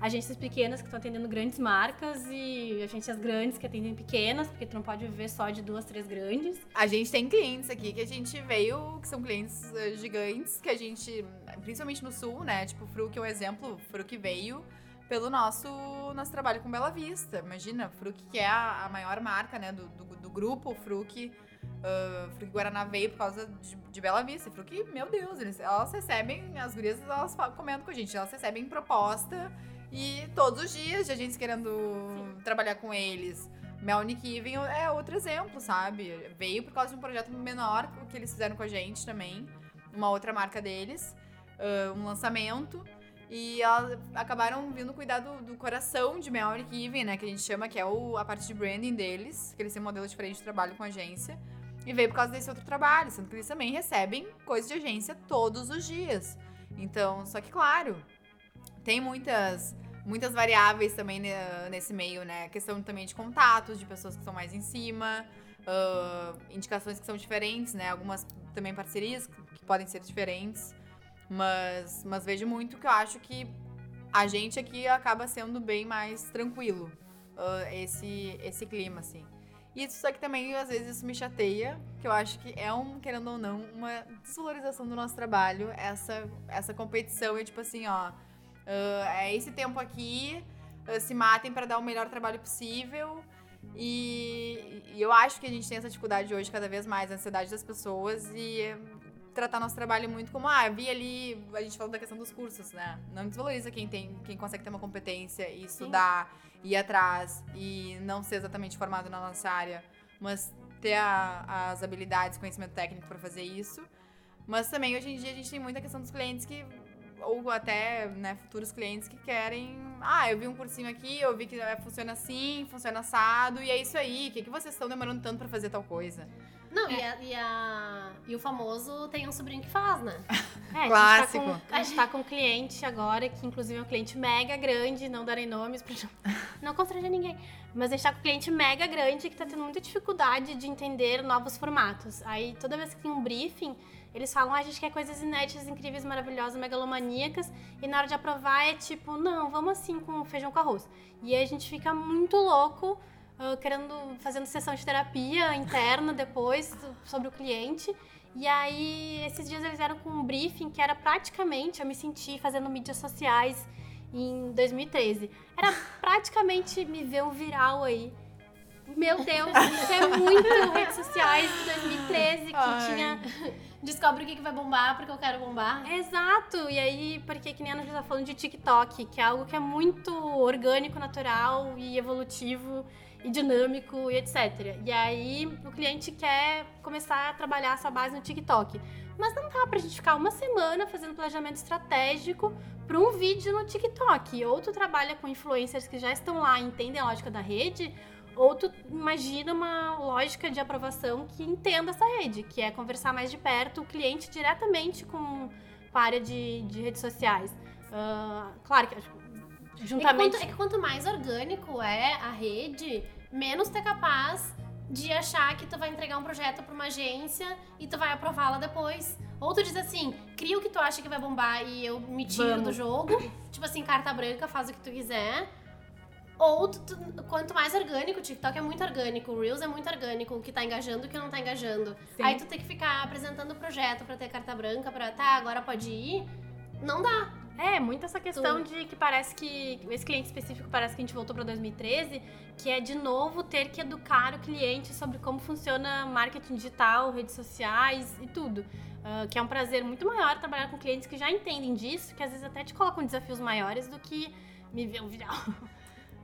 agências pequenas que estão atendendo grandes marcas e agências grandes que atendem pequenas, porque tu não pode viver só de duas, três grandes. A gente tem clientes aqui que a gente veio, que são clientes eh, gigantes, que a gente, principalmente no sul, né? Tipo, Fruc é um exemplo, Fruc veio pelo nosso, nosso trabalho com Bela Vista. Imagina, Fruc que é a, a maior marca, né, do, do, do grupo, Fruc, uh, Fruc Guaraná veio por causa de, de Bela Vista. E Fruc, meu Deus, eles, elas recebem, as gurias, elas comentam com a gente, elas recebem proposta e todos os dias de a gente querendo trabalhar com eles. Melnick Even é outro exemplo, sabe? Veio por causa de um projeto menor que eles fizeram com a gente também, uma outra marca deles, um lançamento. E elas acabaram vindo cuidar do, do coração de Melnick Even, né? Que a gente chama, que é o, a parte de branding deles, que eles têm um modelo diferente de trabalho com agência. E veio por causa desse outro trabalho, sendo que eles também recebem coisa de agência todos os dias. Então, só que claro, tem muitas muitas variáveis também nesse meio, né? Questão também de contatos, de pessoas que estão mais em cima, ah, indicações que são diferentes, né? Algumas também parcerias que podem ser diferentes. Mas, mas vejo muito que eu acho que a gente aqui acaba sendo bem mais tranquilo ah, esse, esse clima, assim. E isso só que também, às vezes, isso me chateia, que eu acho que é um, querendo ou não, uma desvalorização do nosso trabalho, essa, essa competição, é tipo assim, ó, ah, é esse tempo aqui, ah, se matem para dar o melhor trabalho possível. E, e eu acho que a gente tem essa dificuldade hoje cada vez mais, a ansiedade das pessoas e tratar nosso trabalho muito como, ah, vi ali, a gente falou da questão dos cursos, né? Não desvaloriza quem tem, quem consegue ter uma competência e estudar, ir atrás e não ser exatamente formado na nossa área, mas ter a- as habilidades, conhecimento técnico para fazer isso. Mas também hoje em dia a gente tem muita questão dos clientes que ou até né, futuros clientes que querem. Ah, eu vi um cursinho aqui, eu vi que é, funciona assim, funciona assado, e é isso aí. O que, que vocês estão demorando tanto pra fazer tal coisa? Não, e, a- e, a- e o famoso tem um sobrinho que faz, né? É, Clássico. A gente, tá com, a gente tá com um cliente agora, que inclusive é um cliente mega grande, não darei nomes pra não, não constranger ninguém. Mas a gente tá com um cliente mega grande que tá tendo muita dificuldade de entender novos formatos. Aí toda vez que tem um briefing, eles falam, ah, a gente quer coisas inéditas, incríveis, maravilhosas, megalomaníacas. E na hora de aprovar é tipo, não, vamos assim com feijão com arroz. E aí a gente fica muito louco, ah, querendo, fazendo sessão de terapia interna depois sobre o cliente. E aí, esses dias eles vieram com um briefing que era praticamente, eu me senti fazendo mídias sociais em 2013. Era praticamente me ver um viral aí. Meu Deus, isso é muito redes sociais de 2013 que Ai. tinha Descobre o que, que vai bombar porque eu quero bombar. Exato! E aí, porque que nem a Ana tá falando de TikTok, que é algo que é muito orgânico, natural e evolutivo e dinâmico e etc. E aí, o cliente quer começar a trabalhar essa base no TikTok. Mas não dá pra gente ficar uma semana fazendo planejamento estratégico para um vídeo no TikTok. Ou tu trabalha com influencers que já estão lá e entendem a lógica da rede, ou tu imagina uma lógica de aprovação que entenda essa rede, que é conversar mais de perto o cliente diretamente com, com a área de, de redes sociais. Ah, claro que acho- É que, juntamente. quanto, é que quanto mais orgânico é a rede, menos tu é capaz de achar que tu vai entregar um projeto pra uma agência e tu vai aprová-la depois. Ou tu diz assim, cria o que tu acha que vai bombar e eu me tiro Vamos. do jogo. tipo assim, carta branca, faz o que tu quiser. Ou tu- tu- quanto mais orgânico, o TikTok é muito orgânico, o Reels é muito orgânico, o que tá engajando e o que não tá engajando. Sim. Aí tu tem que ficar apresentando o projeto pra ter carta branca, pra tá, agora pode ir. Não dá. É, muito essa questão de que parece que. Esse cliente específico parece que a gente voltou para 2013, que é de novo ter que educar o cliente sobre como funciona marketing digital, redes sociais e tudo. Ah, que é um prazer muito maior trabalhar com clientes que já entendem disso, que às vezes até te colocam desafios maiores do que me ver um viral.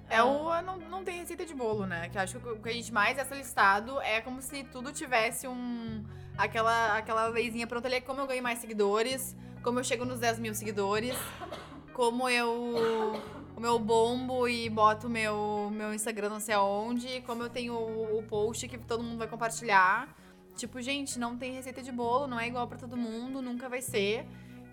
É o. Não, não tem receita de bolo, né? Que acho que o que a gente mais é solicitado é como se tudo tivesse um. Aquela, aquela leizinha pronta ali, como eu ganho mais seguidores, como eu chego nos 10 mil seguidores, como eu. Como eu bombo e boto meu, meu Instagram não sei aonde, como eu tenho o, o post que todo mundo vai compartilhar. Tipo, gente, não tem receita de bolo, não é igual pra todo mundo, nunca vai ser.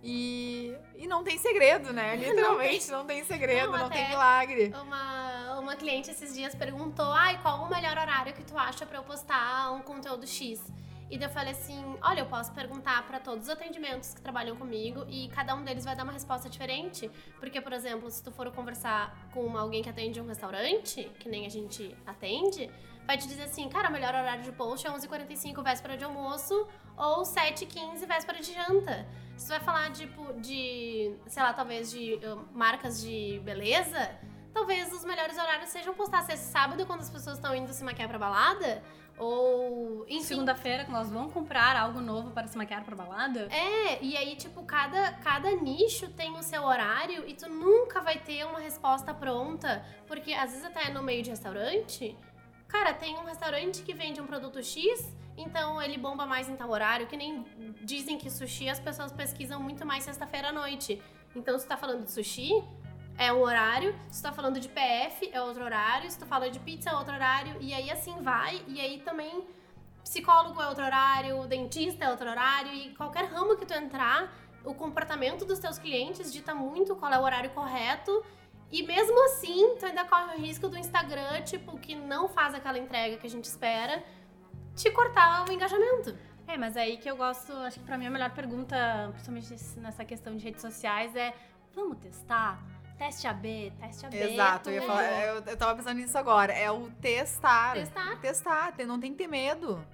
E, e não tem segredo, né? Literalmente, não tem, segredo, Não, não, tem milagre. Uma, uma cliente esses dias perguntou: ai, qual o melhor horário que tu acha pra eu postar um conteúdo X? E daí eu falei assim: olha, eu posso perguntar pra todos os atendimentos que trabalham comigo e cada um deles vai dar uma resposta diferente. Porque, por exemplo, se tu for conversar com alguém que atende um restaurante, que nem a gente atende, vai te dizer assim: cara, o melhor horário de post é 11h45 véspera de almoço ou 7h15 véspera de janta. Se tu vai falar, tipo, de, sei lá, talvez de uh, marcas de beleza, talvez os melhores horários sejam postar sexta sábado, quando as pessoas estão indo se maquiar pra balada. Ou, enfim. Segunda-feira, que nós vamos comprar algo novo para se maquiar pra balada. É, e aí, tipo, cada, cada nicho tem o seu horário e tu nunca vai ter uma resposta pronta. Porque às vezes até no meio de restaurante, cara, tem um restaurante que vende um produto X, então ele bomba mais em tal horário, que nem dizem que sushi as pessoas pesquisam muito mais sexta-feira à noite. Então, se tá falando de sushi, é um horário. Se tá falando de PF, é outro horário. Se tu fala de pizza, é outro horário. E aí assim vai. E aí também psicólogo é outro horário, dentista é outro horário. E qualquer ramo que tu entrar, o comportamento dos teus clientes dita muito qual é o horário correto. E mesmo assim, tu ainda corre o risco do Instagram, tipo, que não faz aquela entrega que a gente espera, te cortar o engajamento. É, mas aí que eu gosto, acho que pra mim a melhor pergunta, principalmente nessa questão de redes sociais, é: vamos testar? Teste AB, teste AB. Exato, eu, ia falar, eu, eu tava pensando nisso agora. É o testar. Testar. Testar, te- não tem que ter medo.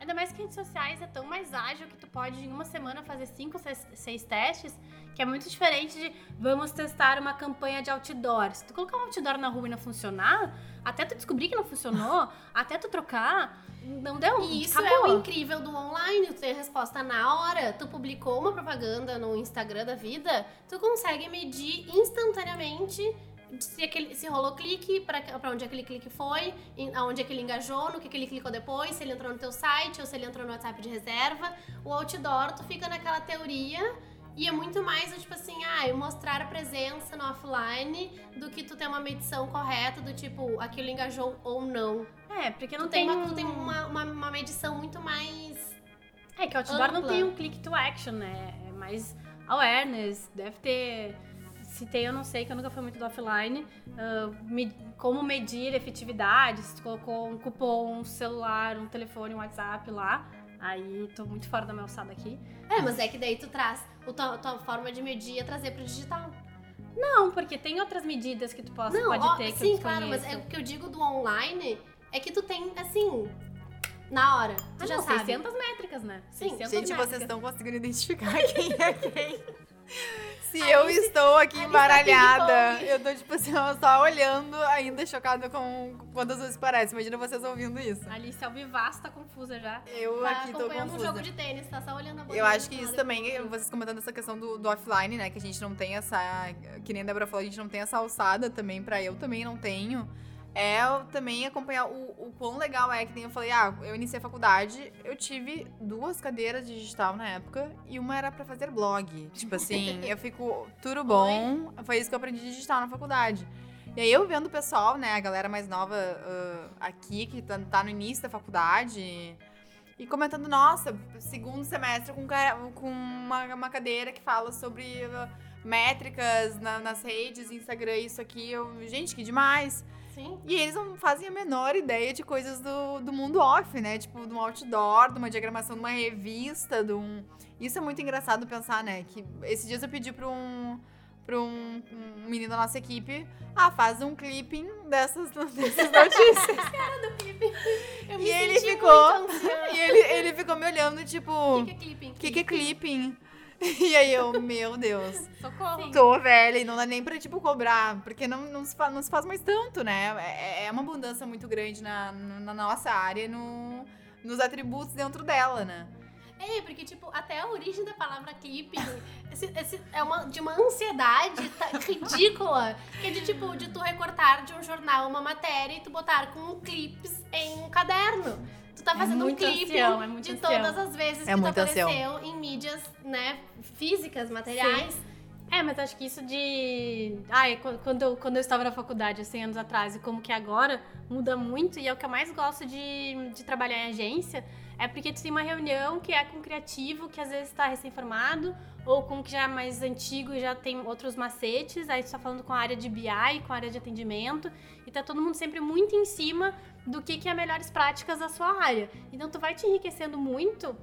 Ainda mais que redes sociais é tão mais ágil que tu pode em uma semana fazer cinco, seis, seis testes, que é muito diferente de vamos testar uma campanha de outdoor. Se tu colocar um outdoor na rua e não funcionar, até tu descobrir que não funcionou, até tu trocar, não deu. E isso acabou. é o incrível do online, tu tem a resposta na hora. Tu publicou uma propaganda no Instagram da vida, tu consegue medir instantaneamente se, aquele, se rolou clique, pra, pra onde aquele clique foi, em- aonde aquele engajou, no que, que ele clicou depois, se ele entrou no teu site ou se ele entrou no WhatsApp de reserva. O outdoor, tu fica naquela teoria e é muito mais, tipo assim, ah, eu mostrar a presença no offline do que tu ter uma medição correta do tipo, aquilo engajou ou não. É, porque não Tu tem, tem, uma, um- tu tem uma, uma, uma medição muito mais. É que o outdoor não ampla. tem um click to action, né? É mais awareness, deve ter. Se tem, eu não sei, que eu nunca fui muito do offline. Ah, me- como medir efetividade, se tu colocou um cupom, um celular, um telefone, um WhatsApp lá. Aí tô muito fora da minha alçada aqui. É, mas é que daí tu traz. O tua, tua forma de medir é trazer pro digital. Não, porque tem outras medidas que tu possa, Não, pode ó, ter que sim, claro, mas é o que eu digo do online é que tu tem, assim, na hora. Tu Ah, já não, sabe. 600 métricas, né? Sim. 600 Gente, métricas. vocês estão conseguindo identificar quem é quem. Se eu estou aqui Alice embaralhada, eu tô, tipo assim, só olhando, ainda chocada com quantas vezes parece. Imagina vocês ouvindo isso. Alice Alvivaço tá confusa já. Eu Tá aqui tô acompanhando um confusa. jogo de tênis, tá só olhando a bola. Eu acho que isso também, vocês comentando essa questão do, do offline, né? Que a gente não tem essa. Que nem a Débora falou, a gente não tem essa alçada também, pra eu também não tenho. É eu também acompanhar o, o quão legal é que nem eu falei, ah, eu iniciei a faculdade, eu tive duas cadeiras de digital na época e uma era pra fazer blog. Tipo assim, eu fico tudo bom. Foi isso que eu aprendi de digital na faculdade. E aí eu vendo o pessoal, né, a galera mais nova ah, aqui, que tá, tá no início da faculdade, e comentando, nossa, segundo semestre com, com uma, uma cadeira que fala sobre uh, métricas na- nas redes, Instagram, isso aqui. Eu, gente, que demais. Sim. E eles não fazem a menor ideia de coisas do, do mundo off, né? Tipo, de um outdoor, de uma diagramação de uma revista, de um... Isso é muito engraçado pensar, né? Que esses dias eu pedi pra um, pra um, um menino da nossa equipe, ah, faz um clipping dessas, dessas notícias. Eu E me ele senti ficou- muito ansiosa. e ele, ele ficou me olhando, tipo... O que que é clipping? O que, que é clipping? E aí eu, meu Deus, Socorro. tô velha e não dá nem pra, tipo, cobrar, porque não, não, se, faz, não se faz mais tanto, né? É, é uma abundância muito grande na, na nossa área e no, nos atributos dentro dela, né? É, porque, tipo, até a origem da palavra clipping esse- esse é uma, de uma ansiedade tá- ridícula. Que é de, tipo, de tu recortar de um jornal uma matéria e tu botar com clips em um caderno. Tu tá É fazendo um muito clipe ancião, é muito de ancião. todas as vezes É que tu apareceu em mídias, né, físicas, materiais. É, mas acho que isso de. Ai, qu- quando eu, quando eu estava na faculdade, há 100 anos atrás, e como que é agora, muda muito. E é o que eu mais gosto de, de trabalhar em agência. É porque tu tem uma reunião que é com um criativo, que às vezes está recém-formado, ou com que já é mais antigo e já tem outros macetes. Aí tu tá falando com a área de BI, com a área de atendimento. E tá todo mundo sempre muito em cima do que, que é melhores práticas da sua área. Então tu vai te enriquecendo muito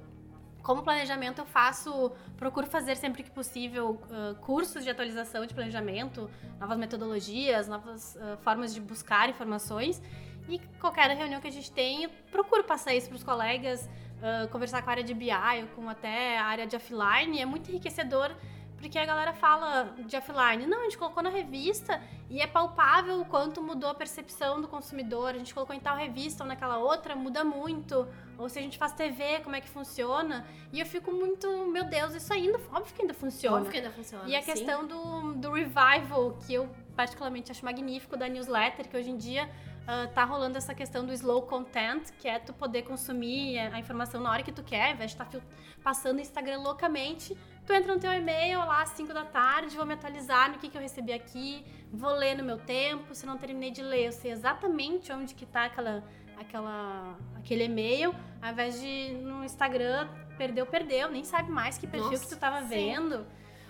como planejamento, eu faço, procuro fazer sempre que possível uh, cursos de atualização de planejamento, novas metodologias, novas uh, formas de buscar informações. E qualquer reunião que a gente tem, procuro passar isso para os colegas, uh, conversar com a área de BI ou com até a área de offline. É muito enriquecedor porque a galera fala de offline. Não, a gente colocou na revista e é palpável o quanto mudou a percepção do consumidor. A gente colocou em tal revista ou naquela outra, muda muito. Ou se a gente faz TV, como é que funciona. E eu fico muito, meu Deus, isso ainda, óbvio que ainda funciona. Óbvio que ainda funciona. E a sim. questão do, do revival, que eu particularmente acho magnífico da newsletter, que hoje em dia uh, tá rolando essa questão do slow content, que é tu poder consumir a informação na hora que tu quer, ao invés de estar tá passando o Instagram loucamente. Tu entra no teu e-mail lá às 5 da tarde, vou me atualizar no que, que eu recebi aqui, vou ler no meu tempo, se não terminei de ler, eu sei exatamente onde que tá aquela, aquela, aquele e-mail, ao invés de no Instagram, perdeu, perdeu, nem sabe mais que perfil Nossa, que tu tava sim. vendo.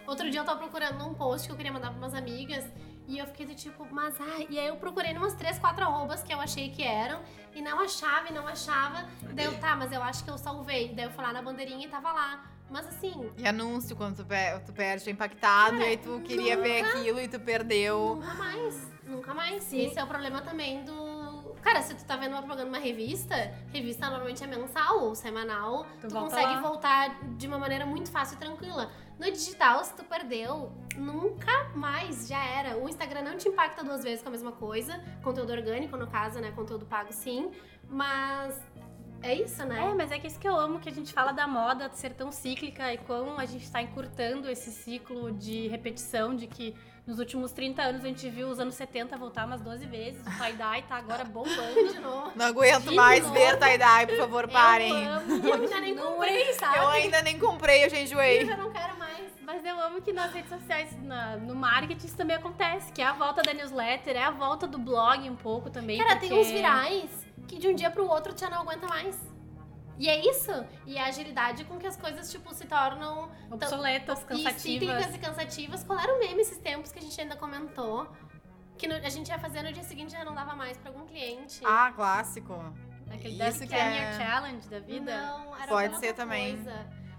Outro dia eu tava procurando um post que eu queria mandar pra umas amigas. E eu fiquei do tipo, mas ai. E aí eu procurei umas três, quatro arrobas que eu achei que eram. E não achava, e não achava. Daí eu, tá, mas eu acho que eu salvei. Daí eu fui lá na bandeirinha e tava lá. Mas assim, E anúncio quando tu, pe- tu perde, é impactado, Cara, e aí tu queria ver aquilo e tu perdeu. nunca mais. Nunca mais. Sim. Esse é o problema também do. Cara, se tu tá vendo uma propaganda numa revista, revista normalmente é mensal ou semanal, Tu tu, consegue lá. voltar de uma maneira muito fácil e tranquila. No digital, se tu perdeu, nunca mais, já era. O Instagram não te impacta duas vezes com a mesma coisa. Conteúdo orgânico, no caso, né? Conteúdo pago, sim. Mas é isso, É, né? mas é que isso que eu amo, que a gente fala da moda de ser tão cíclica e como a gente tá encurtando esse ciclo de repetição, de que nos últimos 30 anos a gente viu os anos 70 voltar umas 12 vezes, o tie-dye tá agora bombando. De novo. Não aguento De mais novo. ver tie-dye, por favor, parem. Eu amo, Eu ainda nem comprei, sabe? Eu ainda nem comprei, eu já enjoei. Eu já não quero mais. Mas eu amo que nas redes sociais, na- no marketing, isso também acontece, que é a volta da newsletter, é a volta do blog um pouco também. Cara, porque... tem uns virais que de um dia pro outro tu já não aguenta mais. E é isso. E a agilidade com que as coisas, tipo, se tornam Obsoletas, e cansativas. cíclicas e cansativas. Qual era o meme esses tempos que a gente ainda comentou? Que no- a gente ia fazer no dia seguinte e já não dava mais pra algum cliente. Ah, clássico. Aquele Isso 10 que 10 é- year challenge da vida. Não, era Pode ser também. coisa.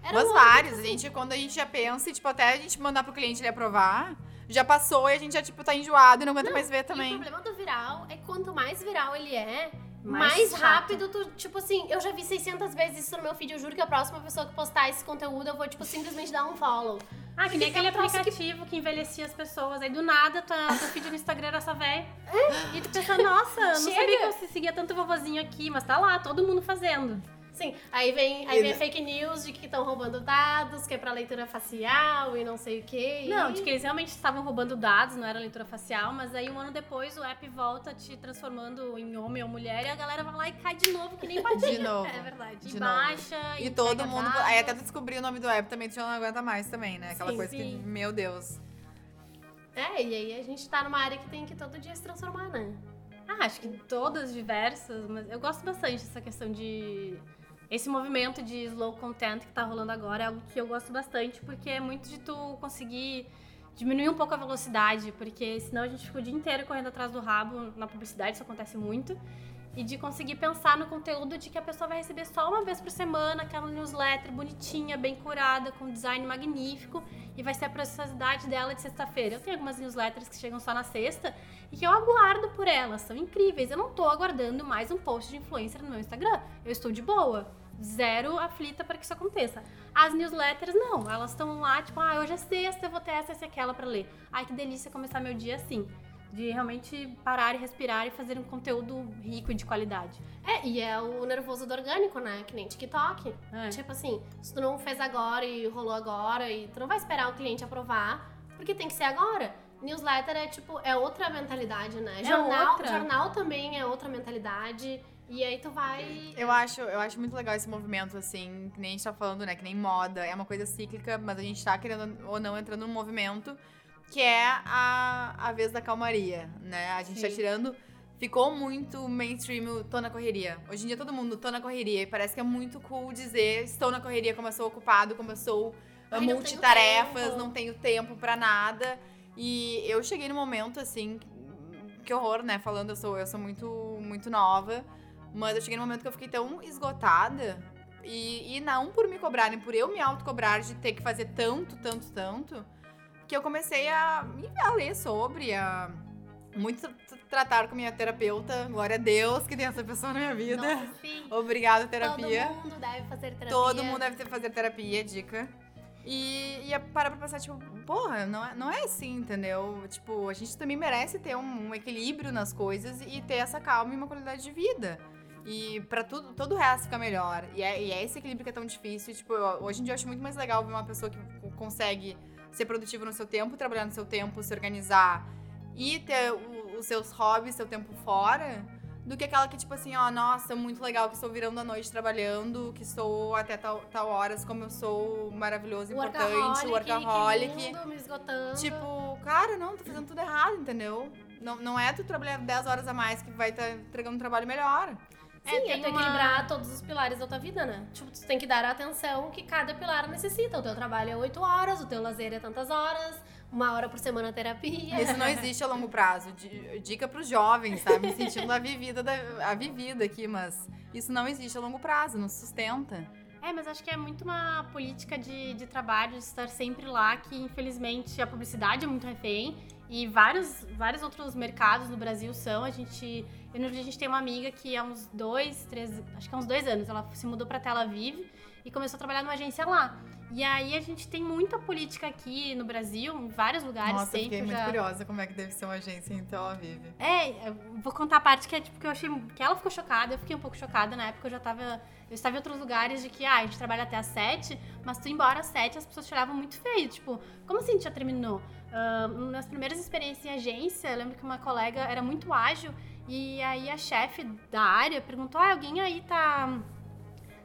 Era Mas vários. A coisa. gente, quando a gente já pensa, e, tipo, até a gente mandar pro cliente ele aprovar, já passou e a gente já, tipo, tá enjoado e não aguenta Não, mais ver E o também. problema do viral é que quanto mais viral ele é, Mais mais, rápido tu, tipo assim, eu já vi 600 vezes isso no meu feed, eu juro que a próxima pessoa que postar esse conteúdo, eu vou, tipo, simplesmente dar um follow. Ah, que nem aquele troço que- aplicativo que... envelhecia as pessoas. Aí do nada, tua, teu feed no Instagram era essa velha. É. E tu pensa, nossa, não sabia que eu seguia tanto vovozinho aqui, mas tá lá, todo mundo fazendo. Sim, aí vem, aí E vem fake news de que estão roubando dados, que é pra leitura facial e não sei o quê. Não, e... de que eles realmente estavam roubando dados, não era leitura facial, mas aí um ano depois o app volta te transformando em homem ou mulher e a galera vai lá e cai de novo que nem patinha. De novo. É verdade. E De baixa, E entrega todo mundo. dados. Aí até descobrir o nome do app também, tu já não aguenta mais também, né? Aquela Sim, coisa que, sim. meu Deus. É, e aí a gente tá numa área que tem que todo dia se transformar, né? Ah, acho que todas diversas, mas eu gosto bastante dessa questão de. Esse movimento de slow content que tá rolando agora é algo que eu gosto bastante, porque é muito de tu conseguir diminuir um pouco a velocidade, porque senão a gente fica o dia inteiro correndo atrás do rabo na publicidade, isso acontece muito. E de conseguir pensar no conteúdo de que a pessoa vai receber só uma vez por semana, aquela newsletter bonitinha, bem curada, com design magnífico, e vai ser a preciosidade dela de sexta-feira. Eu tenho algumas newsletters que chegam só na sexta, e que eu aguardo por elas, são incríveis. Eu não tô aguardando mais um post de influencer no meu Instagram. Eu estou de boa, zero aflita para que isso aconteça. As newsletters não, elas estão lá, tipo, ah, hoje é sexta, eu vou ter essa, essa e aquela para ler. Ai, que delícia começar meu dia assim. De realmente parar e respirar e fazer um conteúdo rico e de qualidade. É, e é o nervoso do orgânico, né? Que nem TikTok. É. Tipo assim, se tu não fez agora e rolou agora, e tu não vai esperar o cliente aprovar, porque tem que ser agora. Newsletter é tipo, é outra mentalidade, né? É jornal, outra. jornal também é outra mentalidade. E aí tu vai. Eu acho, eu acho muito legal esse movimento, assim, que nem a gente tá falando, né? Que nem moda, é uma coisa cíclica, mas a gente tá querendo ou não entrando num movimento que é a, a vez da calmaria, né? A gente tá Sim. tirando. Ficou muito mainstream o tô na correria. Hoje em dia todo mundo tô na correria. E parece que é muito cool dizer estou na correria, como eu sou ocupado, como eu sou Ai, não tenho multitarefas, não tenho tempo pra nada. E eu cheguei no momento, assim, que horror, né? Falando, eu sou, eu sou muito, muito nova. Mas eu cheguei no momento que eu fiquei tão esgotada. E, e não por me cobrarem, por eu me autocobrar de ter que fazer tanto, tanto, tanto. Que eu comecei a, a ler sobre, a muito tra- tratar com minha terapeuta. Glória a Deus que tem essa pessoa na minha vida. Nossa, sim. Obrigada, terapia. Todo mundo deve fazer terapia. Todo mundo deve ter fazer terapia, dica. E, e parar pra pensar, tipo, porra, não é, não é assim, entendeu? Tipo, a gente também merece ter um, um equilíbrio nas coisas e ter essa calma e uma qualidade de vida. E pra tudo, todo o resto ficar melhor. E é, e é esse equilíbrio que é tão difícil. Tipo, eu- hoje em dia eu acho muito mais legal ver uma pessoa que co- consegue ser produtiva no seu tempo, trabalhar no seu tempo, se organizar e ter o- os seus hobbies, seu tempo fora, do que aquela que, tipo assim, ó, nossa, muito legal que estou virando a noite trabalhando, que estou até tal, tal horas, como eu sou maravilhoso, importante, workaholic. que mundo me esgotando. Tipo, cara, não, tô fazendo tudo errado, entendeu? Não, não é tu trabalhar 10 horas a mais que vai estar entregando um trabalho melhor. Sim, é, tem tu uma- equilibrar todos os pilares da tua vida, né? Tipo, tu tem que dar a atenção que cada pilar necessita. O teu trabalho é 8 horas, o teu lazer é tantas horas, uma hora por semana terapia. Isso não existe a longo prazo. Di- Dica pros jovens, tá? Me sentindo a vivida, da, a vivida aqui, mas isso não existe a longo prazo, não sustenta. É, mas acho que é muito uma política de, de trabalho, de estar sempre lá, que infelizmente a publicidade é muito refém. E vários, vários outros mercados no Brasil são. A gente. Eu, a gente tem uma amiga que há uns dois, três. Acho que há uns dois anos, ela se mudou pra Tel Aviv e começou a trabalhar numa agência lá. E aí a gente tem muita política aqui no Brasil, em vários lugares Nossa, eu sempre. fiquei eu muito já- curiosa como é que deve ser uma agência em Tel Aviv. é, vou contar a parte que é tipo que eu achei que ela ficou chocada, eu fiquei um pouco chocada na época, eu já tava, eu estava em outros lugares de que ah, a gente trabalha até às sete, mas tu embora às sete, as pessoas te olhavam muito feio, tipo, como assim já terminou? Ah, nas primeiras experiências em agência, eu lembro que uma colega era muito ágil e aí a chefe da área perguntou: "Ah, alguém aí tá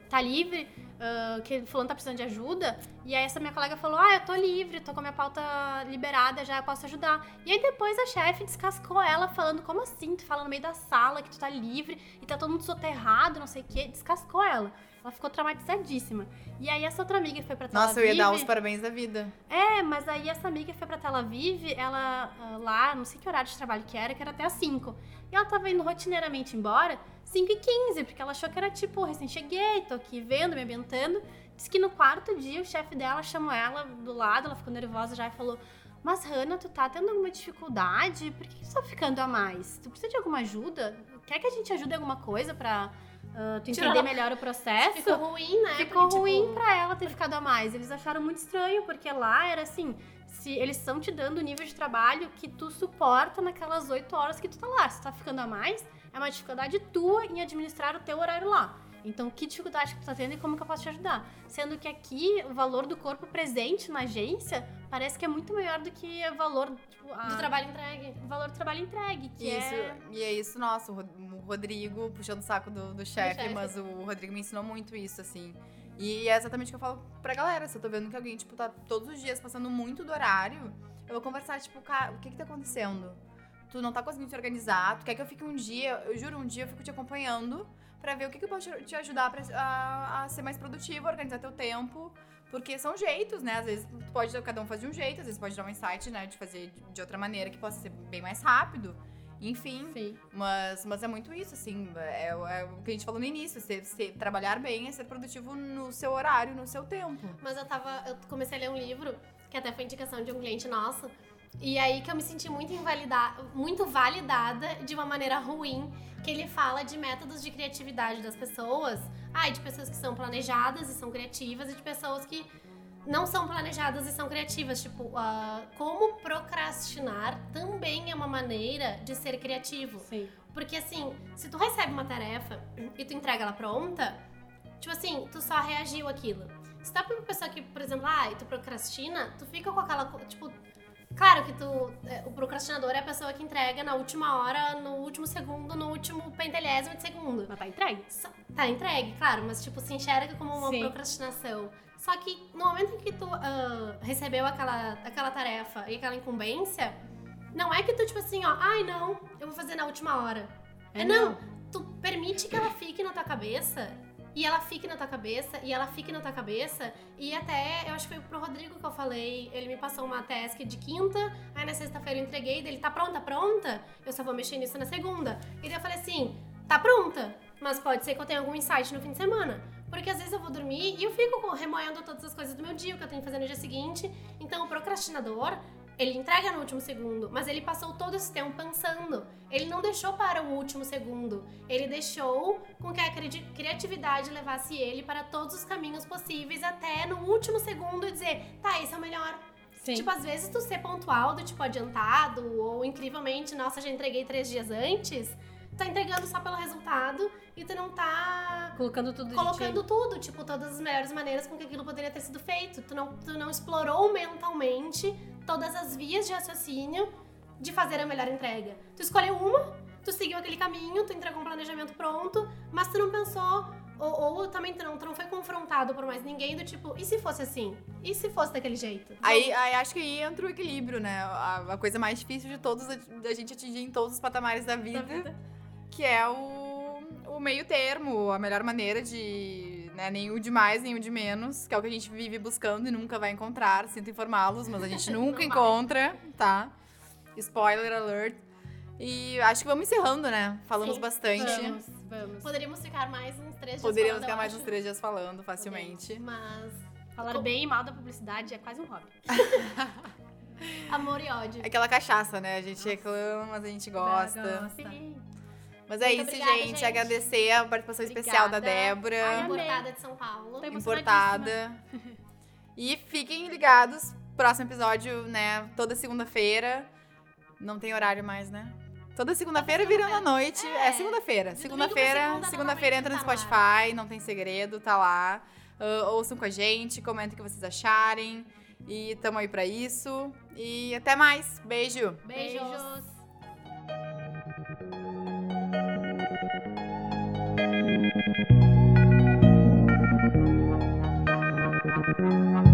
tá livre?" ah, que fulano tá precisando de ajuda, e aí essa minha colega falou, ah, eu tô livre, tô com a minha pauta liberada, já eu posso ajudar. E aí depois a chefe descascou ela falando, como assim? Tu fala no meio da sala que tu tá livre e tá todo mundo soterrado, não sei o quê. Descascou ela. Ela ficou traumatizadíssima. E aí essa outra amiga foi pra Tel Nossa, eu ia dar Aviv- os parabéns da vida. é, mas aí essa amiga foi pra Tel Aviv, ela ah, lá, não sei que horário de trabalho que era, que era até às 5. E ela tava indo rotineiramente embora 5 e 15, porque ela achou que era tipo, recém cheguei, tô aqui vendo, me ambientando. Diz que no quarto dia o chefe dela chamou ela do lado, ela ficou nervosa já e falou: Mas Hannah, tu tá tendo alguma dificuldade? Por que tu tá ficando a mais? Tu precisa de alguma ajuda? Quer que a gente ajude em alguma coisa pra ah, tu entender melhor o processo? Ficou ruim, né? Ficou Porque, tipo, ruim pra ela ter ficado a mais. Eles acharam muito estranho, porque lá era assim: se eles estão te dando o nível de trabalho que tu suporta naquelas oito horas que tu tá lá. Se tu tá ficando a mais, é uma dificuldade tua em administrar o teu horário lá. Então, que dificuldade que tu tá tendo e como que eu posso te ajudar? Sendo que aqui, o valor do corpo presente na agência parece que é muito maior do que o valor, tipo, a- Do trabalho entregue. o valor do trabalho entregue, que Isso, é... e é isso, nossa, o Ro- o Rodrigo puxando o saco do, do chefe, chefe. mas o Rodrigo me ensinou muito isso, assim. E é exatamente o que eu falo pra galera. Se eu tô vendo que alguém, tipo, tá todos os dias passando muito do horário, eu vou conversar, tipo, cara, o que que tá acontecendo? Tu não tá conseguindo te organizar, tu quer que eu fique um dia, eu juro, um dia eu fico te acompanhando pra ver o que que eu posso te- te ajudar pra, a, a ser mais produtivo, organizar teu tempo. Porque são jeitos, né? Às vezes pode, cada um faz de um jeito, às vezes pode dar um insight, né? De fazer de- de outra maneira que possa ser bem mais rápido. Enfim, Sim. mas, mas é muito isso, assim. É, é o que a gente falou no início. Ser, ser- trabalhar bem é ser produtivo no seu horário, no seu tempo. Mas eu tava. Eu comecei a ler um livro, que até foi indicação de um cliente nosso. E aí que eu me senti muito invalidada, muito validada de uma maneira ruim, que ele fala de métodos de criatividade das pessoas. Ah, e de pessoas que são planejadas e são criativas, e de pessoas que não são planejadas e são criativas. Tipo, ah, como procrastinar também é uma maneira de ser criativo. Sim. Porque assim, se tu recebe uma tarefa e tu entrega ela pronta, tipo assim, tu só reagiu aquilo. Se tá pra uma pessoa que, por exemplo, ah, tu procrastina, tu fica com aquela, tipo, Claro que tu. é, O procrastinador é a pessoa que entrega na última hora, no último segundo, no último pentelésimo de segundo. Mas tá entregue. Só- Tá entregue, claro, mas tipo, se enxerga como uma Sim. procrastinação. Só que no momento em que tu ah, recebeu aquela, aquela tarefa e aquela incumbência, não é que tu, tipo assim, ó, ai não, eu vou fazer na última hora. É, É não. Tu permite que ela fique na tua cabeça. E ela fique na tua cabeça, e ela fique na tua cabeça. E até, eu acho que foi pro Rodrigo que eu falei, ele me passou uma task de quinta, aí na sexta-feira eu entreguei, dele, tá pronta, pronta? Eu só vou mexer nisso na segunda. E daí eu falei assim, tá pronta, mas pode ser que eu tenha algum insight no fim de semana. Porque às vezes eu vou dormir e eu fico remoendo todas as coisas do meu dia, o que eu tenho que fazer no dia seguinte. Então o procrastinador, ele entrega no último segundo, mas ele passou todo esse tempo pensando. Ele não deixou para o último segundo. Ele deixou com que a cri- criatividade levasse ele para todos os caminhos possíveis até no último segundo dizer, tá, esse é o melhor. Sim. Tipo, às vezes tu ser pontual, do tipo adiantado, ou incrivelmente, nossa, já entreguei três dias antes, tá entregando só pelo resultado e tu não tá colocando tudo colocando tudo, tipo, todas as melhores maneiras com que aquilo poderia ter sido feito. Tu não, tu não explorou mentalmente todas as vias de raciocínio de fazer a melhor entrega. Tu escolheu uma, tu seguiu aquele caminho, tu entregou um planejamento pronto, mas tu não pensou, ou, ou também tu não, tu não foi confrontado por mais ninguém do tipo, e se fosse assim? E se fosse daquele jeito? Aí, aí acho que aí entra o equilíbrio, né? A, a coisa mais difícil de todos, da gente atingir em todos os patamares da vida, Da vida. que é o, o meio termo, a melhor maneira de, né, nem o de mais, nem o de menos, que é o que a gente vive buscando e nunca vai encontrar, sinto informá-los, mas a gente nunca encontra, tá? Spoiler alert. E acho que vamos encerrando, né? Falamos Sim, bastante. Vamos, vamos. Poderíamos ficar mais uns três dias Poderíamos falando, ficar mais acho. uns três dias falando facilmente. Mas Falar Com- bem e mal da publicidade é quase um hobby. amor e ódio. É aquela cachaça, né? A gente reclama, mas a gente gosta. Sim. Mas é Muito isso, obrigada, gente. gente. Agradecer a participação especial da Obrigada. Débora. Ai. Importada de São Paulo. Tô importada. E fiquem ligados. Próximo episódio, né? Toda segunda-feira. Não tem horário mais, né? Toda segunda-feira virando a noite. É, É. segunda-feira. Segunda-feira, segunda, segunda-feira entra no normalmente Spotify, não tem segredo, tá lá. Ah, ouçam com a gente, comentem o que vocês acharem. E tamo aí pra isso. E até mais. Beijo. Beijos. Beijos. Thank you.